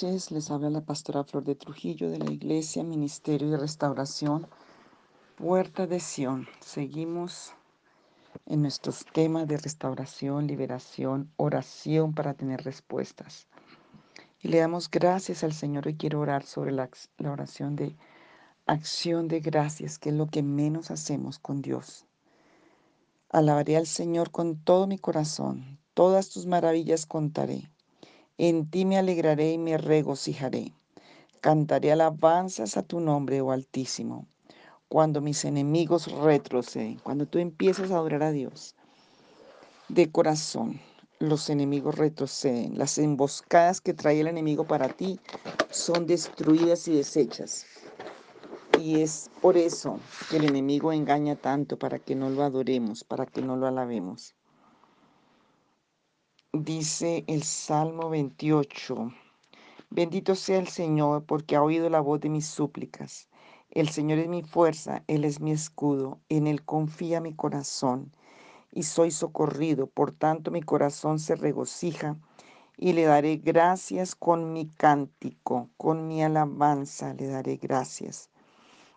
Les habla la pastora Flor de Trujillo de la Iglesia Ministerio de Restauración Puerta de Sión. Seguimos en nuestros temas de restauración, liberación, oración para tener respuestas. Y le damos gracias al Señor y quiero orar sobre la oración de acción de gracias, que es lo que menos hacemos con Dios. Alabaré al Señor con todo mi corazón, todas tus maravillas contaré en ti me alegraré y me regocijaré. Cantaré alabanzas a tu nombre, oh Altísimo, cuando mis enemigos retroceden, cuando tú empiezas a adorar a Dios. De corazón, los enemigos retroceden. Las emboscadas que trae el enemigo para ti son destruidas y deshechas. Y es por eso que el enemigo engaña tanto para que no lo adoremos, para que no lo alabemos dice el Salmo 28. Bendito sea el Señor porque ha oído la voz de mis súplicas. El Señor es mi fuerza, Él es mi escudo, en Él confía mi corazón y soy socorrido. Por tanto mi corazón se regocija y le daré gracias con mi cántico, con mi alabanza le daré gracias.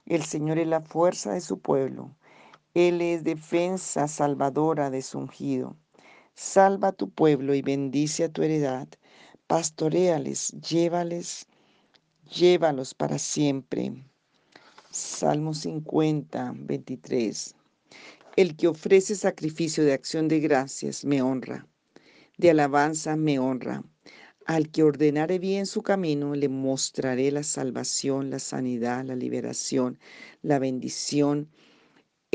El Señor es la fuerza de su pueblo. Él es defensa salvadora de su ungido. Salva a tu pueblo y bendice a tu heredad. Pastoreales, llévales, llévalos para siempre. Salmo 50, 23. El que ofrece sacrificio de acción de gracias me honra, de alabanza me honra. Al que ordenare bien su camino, le mostraré la salvación, la sanidad, la liberación, la bendición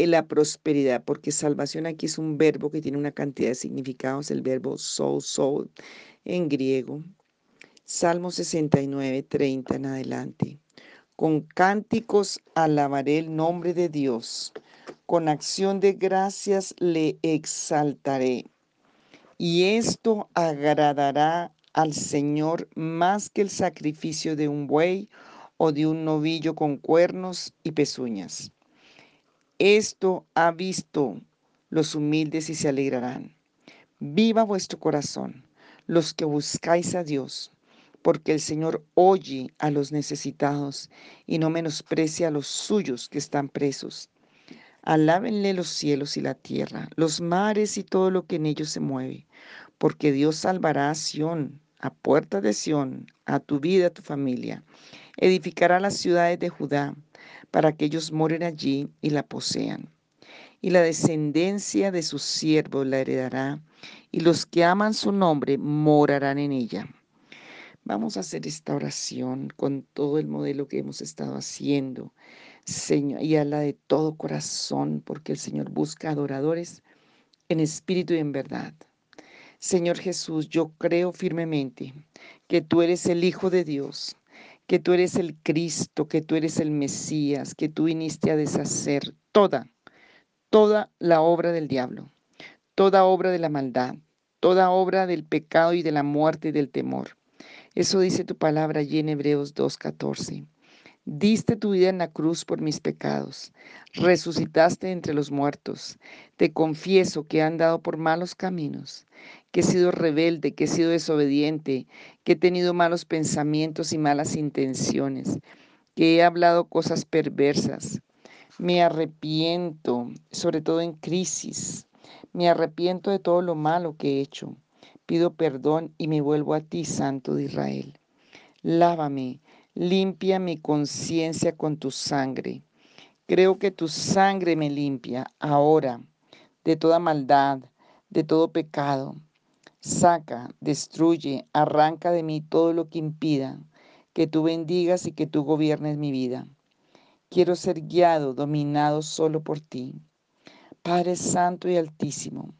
la prosperidad, porque salvación aquí es un verbo que tiene una cantidad de significados, el verbo soul, soul en griego. Salmo 69, 30 en adelante. Con cánticos alabaré el nombre de Dios, con acción de gracias le exaltaré. Y esto agradará al Señor más que el sacrificio de un buey o de un novillo con cuernos y pezuñas. Esto ha visto los humildes y se alegrarán. Viva vuestro corazón, los que buscáis a Dios, porque el Señor oye a los necesitados y no menosprecia a los suyos que están presos. Alábenle los cielos y la tierra, los mares y todo lo que en ellos se mueve, porque Dios salvará a Sión, a puerta de Sión, a tu vida, a tu familia. Edificará las ciudades de Judá para que ellos moren allí y la posean. Y la descendencia de sus siervos la heredará, y los que aman su nombre morarán en ella. Vamos a hacer esta oración con todo el modelo que hemos estado haciendo, Señor, y la de todo corazón, porque el Señor busca adoradores en espíritu y en verdad. Señor Jesús, yo creo firmemente que tú eres el Hijo de Dios, que tú eres el Cristo, que tú eres el Mesías, que tú viniste a deshacer toda, toda la obra del diablo, toda obra de la maldad, toda obra del pecado y de la muerte y del temor. Eso dice tu palabra allí en Hebreos 2.14. Diste tu vida en la cruz por mis pecados, resucitaste entre los muertos. Te confieso que he andado por malos caminos, que he sido rebelde, que he sido desobediente, que he tenido malos pensamientos y malas intenciones, que he hablado cosas perversas. Me arrepiento, sobre todo en crisis. Me arrepiento de todo lo malo que he hecho. Pido perdón y me vuelvo a ti, Santo de Israel. Lávame Limpia mi conciencia con tu sangre. Creo que tu sangre me limpia ahora de toda maldad, de todo pecado. Saca, destruye, arranca de mí todo lo que impida que tú bendigas y que tú gobiernes mi vida. Quiero ser guiado, dominado solo por ti. Padre Santo y Altísimo,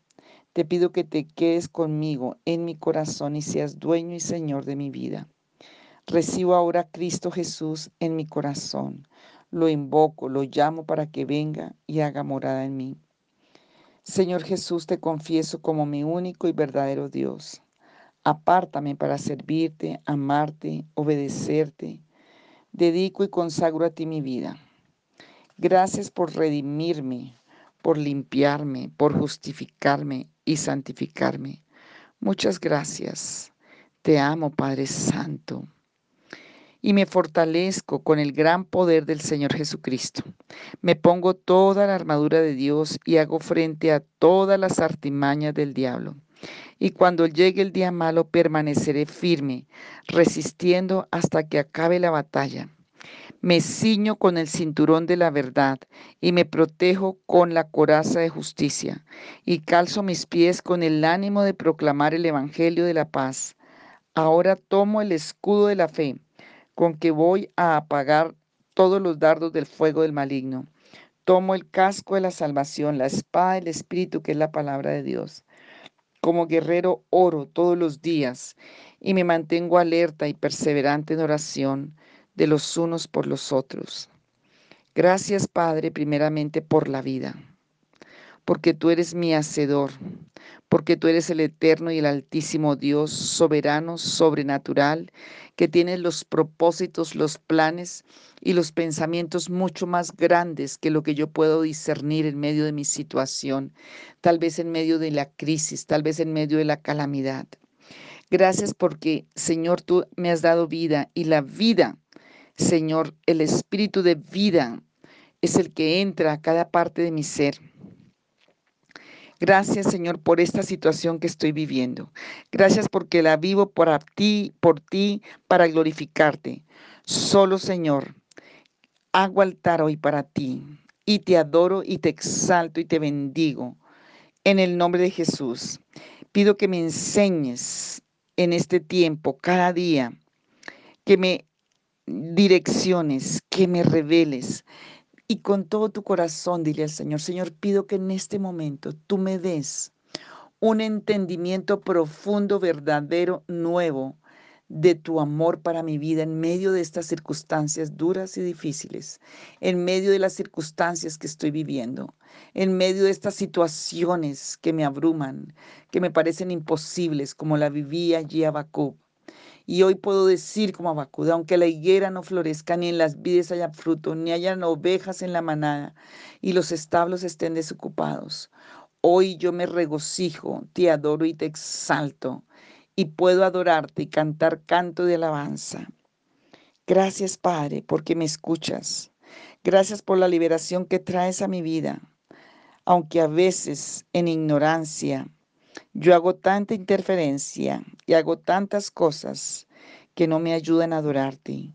te pido que te quedes conmigo en mi corazón y seas dueño y Señor de mi vida. Recibo ahora a Cristo Jesús en mi corazón. Lo invoco, lo llamo para que venga y haga morada en mí. Señor Jesús, te confieso como mi único y verdadero Dios. Apártame para servirte, amarte, obedecerte. Dedico y consagro a ti mi vida. Gracias por redimirme, por limpiarme, por justificarme y santificarme. Muchas gracias. Te amo, Padre Santo. Y me fortalezco con el gran poder del Señor Jesucristo. Me pongo toda la armadura de Dios y hago frente a todas las artimañas del diablo. Y cuando llegue el día malo permaneceré firme, resistiendo hasta que acabe la batalla me ciño con el cinturón de la verdad y me protejo con la coraza de justicia y calzo mis pies con el ánimo de proclamar el Evangelio de la paz. Ahora tomo el escudo de la fe con que voy a apagar todos los dardos del fuego del maligno. Tomo el casco de la salvación, la espada del Espíritu, que es la palabra de Dios. Como guerrero oro todos los días y me mantengo alerta y perseverante en oración de los unos por los otros. Gracias, Padre, primeramente por la vida, porque tú eres mi hacedor, porque tú eres el eterno y el altísimo Dios, soberano, sobrenatural, que tienes los propósitos, los planes y los pensamientos mucho más grandes que lo que yo puedo discernir en medio de mi situación, tal vez en medio de la crisis, tal vez en medio de la calamidad. Gracias porque, Señor, tú me has dado vida y la vida Señor, el espíritu de vida es el que entra a cada parte de mi ser. Gracias, Señor, por esta situación que estoy viviendo. Gracias porque la vivo por ti, por ti, para glorificarte. Solo, Señor, hago altar hoy para ti y te adoro y te exalto y te bendigo. En el nombre de Jesús, pido que me enseñes en este tiempo, cada día, que me direcciones, que me reveles. Y con todo tu corazón dile al Señor, Señor, pido que en este momento tú me des un entendimiento profundo, verdadero, nuevo de tu amor para mi vida en medio de estas circunstancias duras y difíciles, en medio de las circunstancias que estoy viviendo, en medio de estas situaciones que me abruman, que me parecen imposibles, como la vivía allí Abacub. Y hoy puedo decir como Abacuda, aunque la higuera no florezca, ni en las vides haya fruto, ni hayan ovejas en la manada, y los establos estén desocupados. Hoy yo me regocijo, te adoro y te exalto, y puedo adorarte y cantar canto de alabanza. Gracias, Padre, porque me escuchas. Gracias por la liberación que traes a mi vida, aunque a veces en ignorancia yo hago tanta interferencia y hago tantas cosas que no me ayudan a adorarte.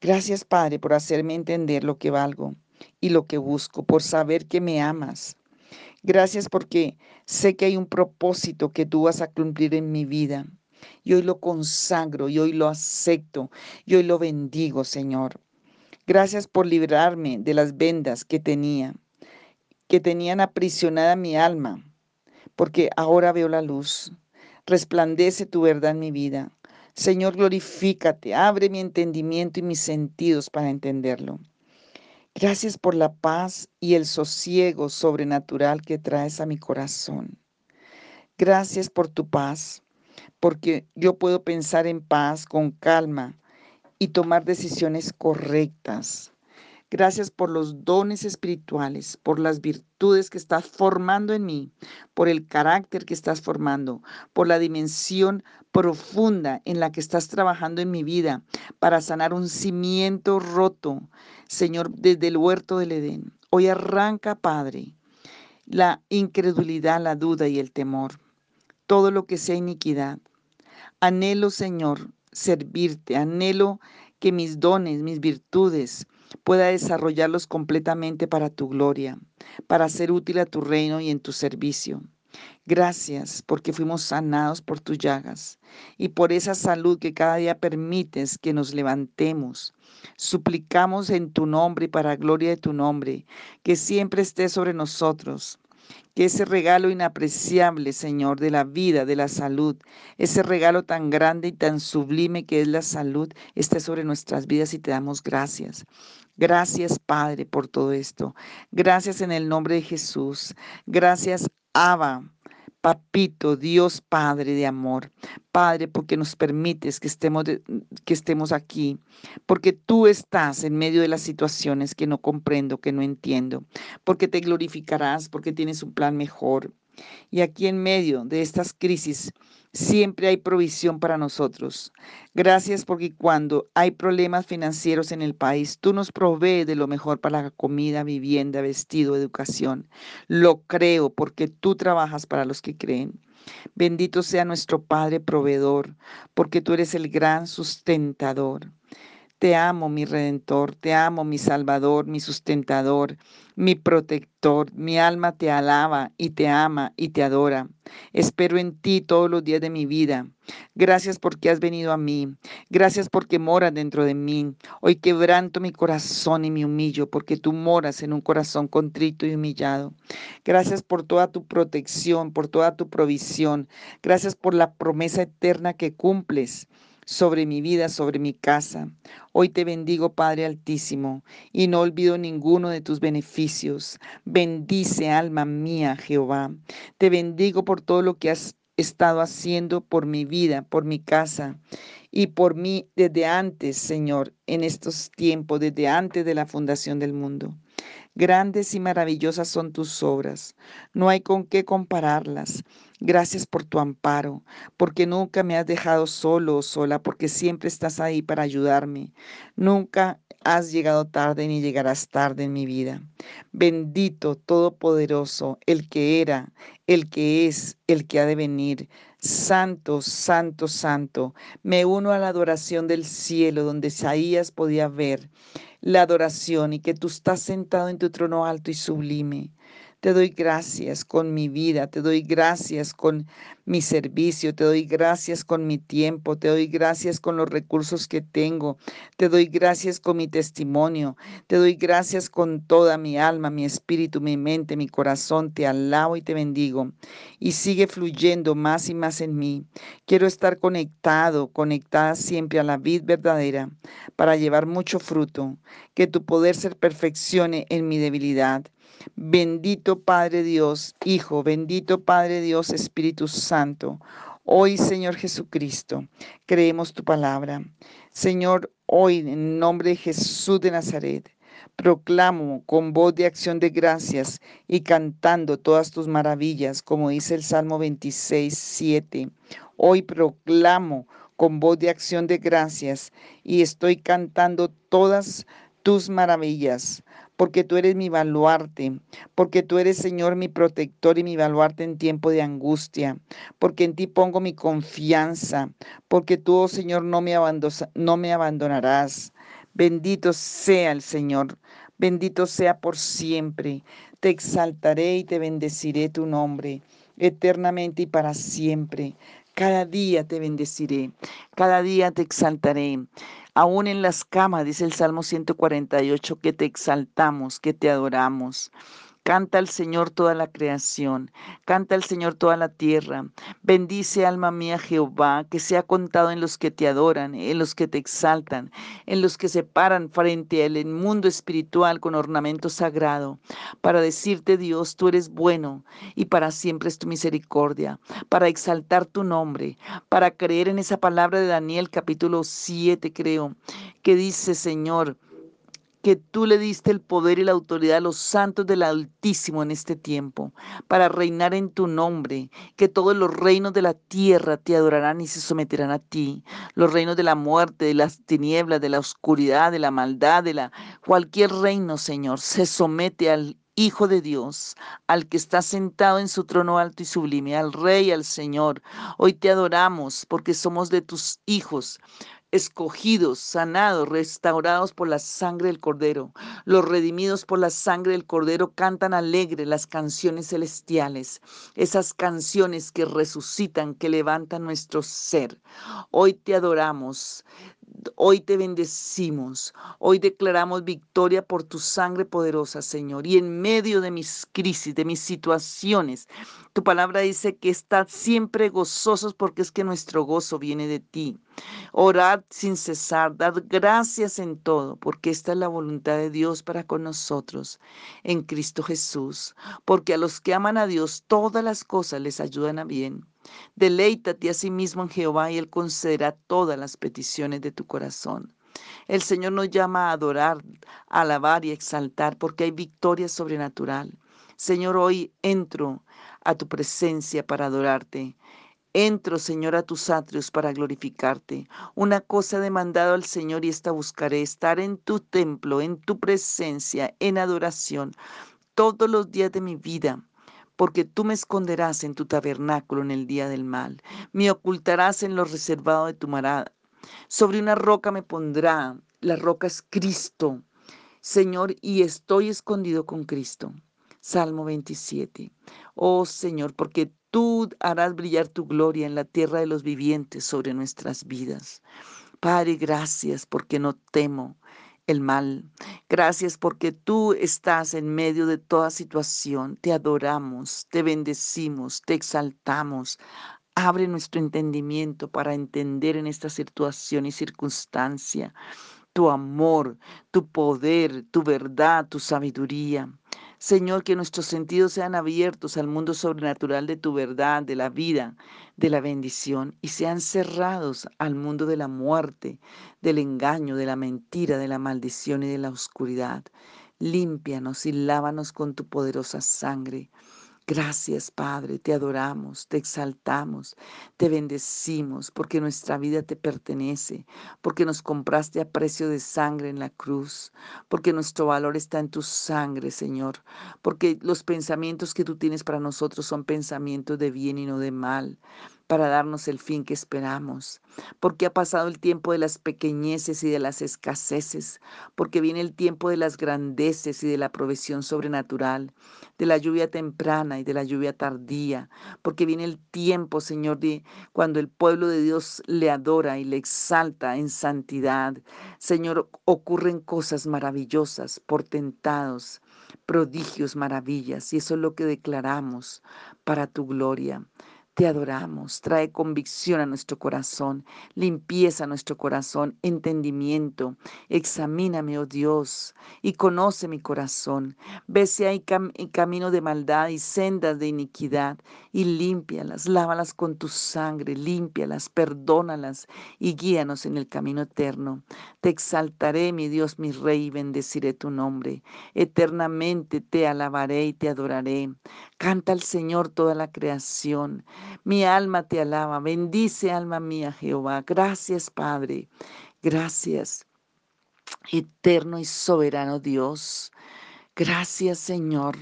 Gracias, Padre, por hacerme entender lo que valgo y lo que busco, por saber que me amas. Gracias porque sé que hay un propósito que tú vas a cumplir en mi vida. Y hoy lo consagro, y hoy lo acepto, y hoy lo bendigo, Señor. Gracias por librarme de las vendas que tenía, que tenían aprisionada mi alma porque ahora veo la luz. Resplandece tu verdad en mi vida. Señor, glorifícate, abre mi entendimiento y mis sentidos para entenderlo. Gracias por la paz y el sosiego sobrenatural que traes a mi corazón. Gracias por tu paz, porque yo puedo pensar en paz, con calma y tomar decisiones correctas. Gracias por los dones espirituales, por las virtudes que estás formando en mí, por el carácter que estás formando, por la dimensión profunda en la que estás trabajando en mi vida para sanar un cimiento roto, Señor, desde el huerto del Edén. Hoy arranca, Padre, la incredulidad, la duda y el temor, todo lo que sea iniquidad. Anhelo, Señor, servirte, anhelo que mis dones, mis virtudes, pueda desarrollarlos completamente para tu gloria, para ser útil a tu reino y en tu servicio. Gracias porque fuimos sanados por tus llagas y por esa salud que cada día permites que nos levantemos. Suplicamos en tu nombre y para gloria de tu nombre, que siempre estés sobre nosotros, que ese regalo inapreciable, Señor, de la vida, de la salud, ese regalo tan grande y tan sublime que es la salud, esté sobre nuestras vidas y te damos gracias. Gracias, Padre, por todo esto. Gracias en el nombre de Jesús. Gracias, Abba. Papito, Dios Padre de amor, Padre, porque nos permites que estemos, que estemos aquí, porque tú estás en medio de las situaciones que no comprendo, que no entiendo, porque te glorificarás, porque tienes un plan mejor. Y aquí en medio de estas crisis siempre hay provisión para nosotros. Gracias porque cuando hay problemas financieros en el país, tú nos provees de lo mejor para la comida, vivienda, vestido, educación. Lo creo porque tú trabajas para los que creen. Bendito sea nuestro Padre proveedor, porque tú eres el gran sustentador. Te amo, mi redentor, te amo, mi salvador, mi sustentador, mi protector. Mi alma te alaba y te ama y te adora. Espero en ti todos los días de mi vida. Gracias porque has venido a mí. Gracias porque moras dentro de mí. Hoy quebranto mi corazón y me humillo porque tú moras en un corazón contrito y humillado. Gracias por toda tu protección, por toda tu provisión. Gracias por la promesa eterna que cumples sobre mi vida, sobre mi casa. Hoy te bendigo, Padre Altísimo, y no olvido ninguno de tus beneficios. Bendice, alma mía, Jehová. Te bendigo por todo lo que has estado haciendo por mi vida, por mi casa y por mí desde antes, Señor, en estos tiempos, desde antes de la fundación del mundo. Grandes y maravillosas son tus obras, no hay con qué compararlas. Gracias por tu amparo, porque nunca me has dejado solo o sola, porque siempre estás ahí para ayudarme. Nunca has llegado tarde ni llegarás tarde en mi vida. Bendito, todopoderoso, el que era, el que es, el que ha de venir. Santo, santo, santo. Me uno a la adoración del cielo, donde Isaías podía ver la adoración y que tú estás sentado en tu trono alto y sublime. Te doy gracias con mi vida, te doy gracias con mi servicio, te doy gracias con mi tiempo, te doy gracias con los recursos que tengo, te doy gracias con mi testimonio, te doy gracias con toda mi alma, mi espíritu, mi mente, mi corazón, te alabo y te bendigo. Y sigue fluyendo más y más en mí. Quiero estar conectado, conectada siempre a la vid verdadera para llevar mucho fruto, que tu poder se perfeccione en mi debilidad Bendito Padre Dios, Hijo, bendito Padre Dios, Espíritu Santo. Hoy, Señor Jesucristo, creemos tu palabra. Señor, hoy, en nombre de Jesús de Nazaret, proclamo con voz de acción de gracias y cantando todas tus maravillas, como dice el Salmo 26, 7. Hoy proclamo con voz de acción de gracias y estoy cantando todas tus maravillas porque tú eres mi baluarte, porque tú eres, Señor, mi protector y mi baluarte en tiempo de angustia, porque en ti pongo mi confianza, porque tú, oh Señor, no me, no me abandonarás. Bendito sea el Señor, bendito sea por siempre. Te exaltaré y te bendeciré tu nombre eternamente y para siempre. Cada día te bendeciré, cada día te exaltaré. Aún en las camas, dice el Salmo 148, que te exaltamos, que te adoramos. Canta al Señor toda la creación, canta al Señor toda la tierra. Bendice alma mía Jehová, que sea contado en los que te adoran, en los que te exaltan, en los que se paran frente al mundo espiritual con ornamento sagrado, para decirte Dios, tú eres bueno y para siempre es tu misericordia, para exaltar tu nombre, para creer en esa palabra de Daniel capítulo 7 creo, que dice Señor, que tú le diste el poder y la autoridad a los santos del Altísimo en este tiempo, para reinar en tu nombre, que todos los reinos de la tierra te adorarán y se someterán a ti, los reinos de la muerte, de las tinieblas, de la oscuridad, de la maldad, de la cualquier reino, Señor, se somete al Hijo de Dios, al que está sentado en su trono alto y sublime, al Rey, al Señor. Hoy te adoramos porque somos de tus hijos escogidos, sanados, restaurados por la sangre del Cordero. Los redimidos por la sangre del Cordero cantan alegre las canciones celestiales, esas canciones que resucitan, que levantan nuestro ser. Hoy te adoramos. Hoy te bendecimos, hoy declaramos victoria por tu sangre poderosa, Señor. Y en medio de mis crisis, de mis situaciones, tu palabra dice que estad siempre gozosos porque es que nuestro gozo viene de ti. Orad sin cesar, dad gracias en todo, porque esta es la voluntad de Dios para con nosotros en Cristo Jesús. Porque a los que aman a Dios, todas las cosas les ayudan a bien. Deleítate a sí mismo en Jehová y Él concederá todas las peticiones de tu corazón. El Señor nos llama a adorar, alabar y exaltar porque hay victoria sobrenatural. Señor, hoy entro a tu presencia para adorarte. Entro, Señor, a tus atrios para glorificarte. Una cosa he demandado al Señor y esta buscaré, estar en tu templo, en tu presencia, en adoración, todos los días de mi vida porque tú me esconderás en tu tabernáculo en el día del mal, me ocultarás en lo reservado de tu marada. Sobre una roca me pondrá, la roca es Cristo, Señor, y estoy escondido con Cristo. Salmo 27. Oh Señor, porque tú harás brillar tu gloria en la tierra de los vivientes sobre nuestras vidas. Padre, gracias porque no temo el mal. Gracias porque tú estás en medio de toda situación. Te adoramos, te bendecimos, te exaltamos. Abre nuestro entendimiento para entender en esta situación y circunstancia tu amor, tu poder, tu verdad, tu sabiduría. Señor, que nuestros sentidos sean abiertos al mundo sobrenatural de tu verdad, de la vida, de la bendición, y sean cerrados al mundo de la muerte, del engaño, de la mentira, de la maldición y de la oscuridad. Límpianos y lávanos con tu poderosa sangre. Gracias, Padre, te adoramos, te exaltamos, te bendecimos, porque nuestra vida te pertenece, porque nos compraste a precio de sangre en la cruz, porque nuestro valor está en tu sangre, Señor, porque los pensamientos que tú tienes para nosotros son pensamientos de bien y no de mal, para darnos el fin que esperamos, porque ha pasado el tiempo de las pequeñeces y de las escaseces, porque viene el tiempo de las grandeces y de la provisión sobrenatural, de la lluvia temprana y de la lluvia tardía, porque viene el tiempo, Señor, de cuando el pueblo de Dios le adora y le exalta en santidad. Señor, ocurren cosas maravillosas, portentados, prodigios, maravillas, y eso es lo que declaramos para tu gloria. Te adoramos, trae convicción a nuestro corazón, limpieza a nuestro corazón, entendimiento. Examíname, oh Dios, y conoce mi corazón. Ve si hay camino de maldad y sendas de iniquidad, y límpialas, lávalas con tu sangre, límpialas, perdónalas, y guíanos en el camino eterno. Te exaltaré, mi Dios, mi Rey, y bendeciré tu nombre. Eternamente te alabaré y te adoraré. Canta al Señor toda la creación. Mi alma te alaba. Bendice, alma mía, Jehová. Gracias, Padre. Gracias, eterno y soberano Dios. Gracias, Señor,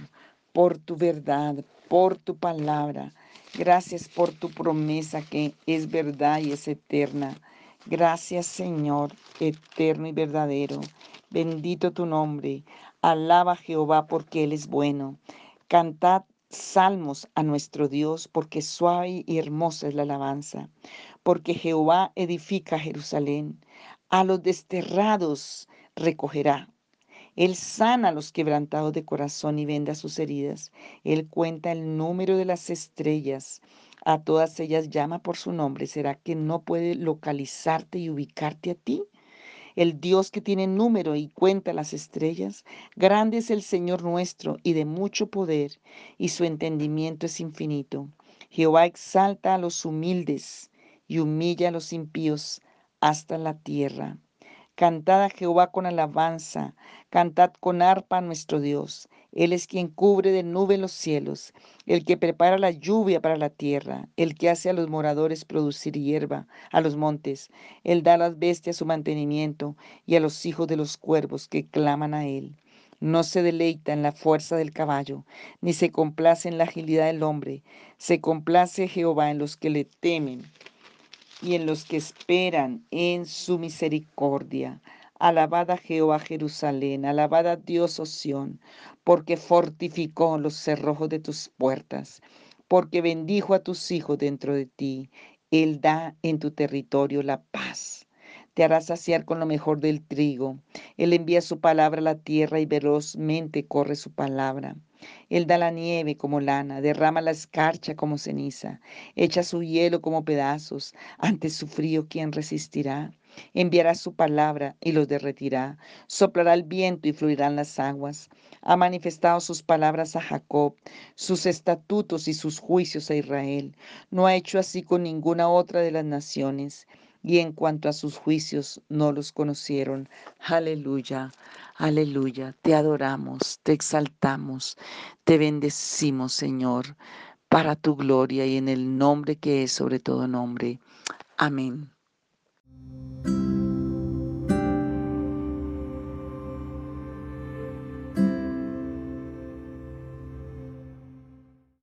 por tu verdad, por tu palabra. Gracias por tu promesa que es verdad y es eterna. Gracias, Señor, eterno y verdadero. Bendito tu nombre. Alaba a Jehová porque Él es bueno. Cantad salmos a nuestro Dios, porque suave y hermosa es la alabanza, porque Jehová edifica Jerusalén, a los desterrados recogerá. Él sana a los quebrantados de corazón y venda sus heridas. Él cuenta el número de las estrellas. A todas ellas llama por su nombre. ¿Será que no puede localizarte y ubicarte a ti? El Dios que tiene número y cuenta las estrellas. Grande es el Señor nuestro y de mucho poder, y su entendimiento es infinito. Jehová exalta a los humildes y humilla a los impíos hasta la tierra. Cantad a Jehová con alabanza, cantad con arpa a nuestro Dios. Él es quien cubre de nube los cielos, el que prepara la lluvia para la tierra, el que hace a los moradores producir hierba, a los montes. Él da a las bestias su mantenimiento y a los hijos de los cuervos que claman a Él. No se deleita en la fuerza del caballo, ni se complace en la agilidad del hombre. Se complace Jehová en los que le temen y en los que esperan en su misericordia. Alabad a Jehová Jerusalén, alabad a Dios Oción, porque fortificó los cerrojos de tus puertas, porque bendijo a tus hijos dentro de ti. Él da en tu territorio la paz. Te hará saciar con lo mejor del trigo. Él envía su palabra a la tierra y velozmente corre su palabra. Él da la nieve como lana, derrama la escarcha como ceniza, echa su hielo como pedazos. Ante su frío, ¿quién resistirá? Enviará su palabra y los derretirá. Soplará el viento y fluirán las aguas. Ha manifestado sus palabras a Jacob, sus estatutos y sus juicios a Israel. No ha hecho así con ninguna otra de las naciones. Y en cuanto a sus juicios, no los conocieron. Aleluya. Aleluya, te adoramos, te exaltamos, te bendecimos, Señor. para tu gloria y en el nombre que es sobre todo nombre. Amén.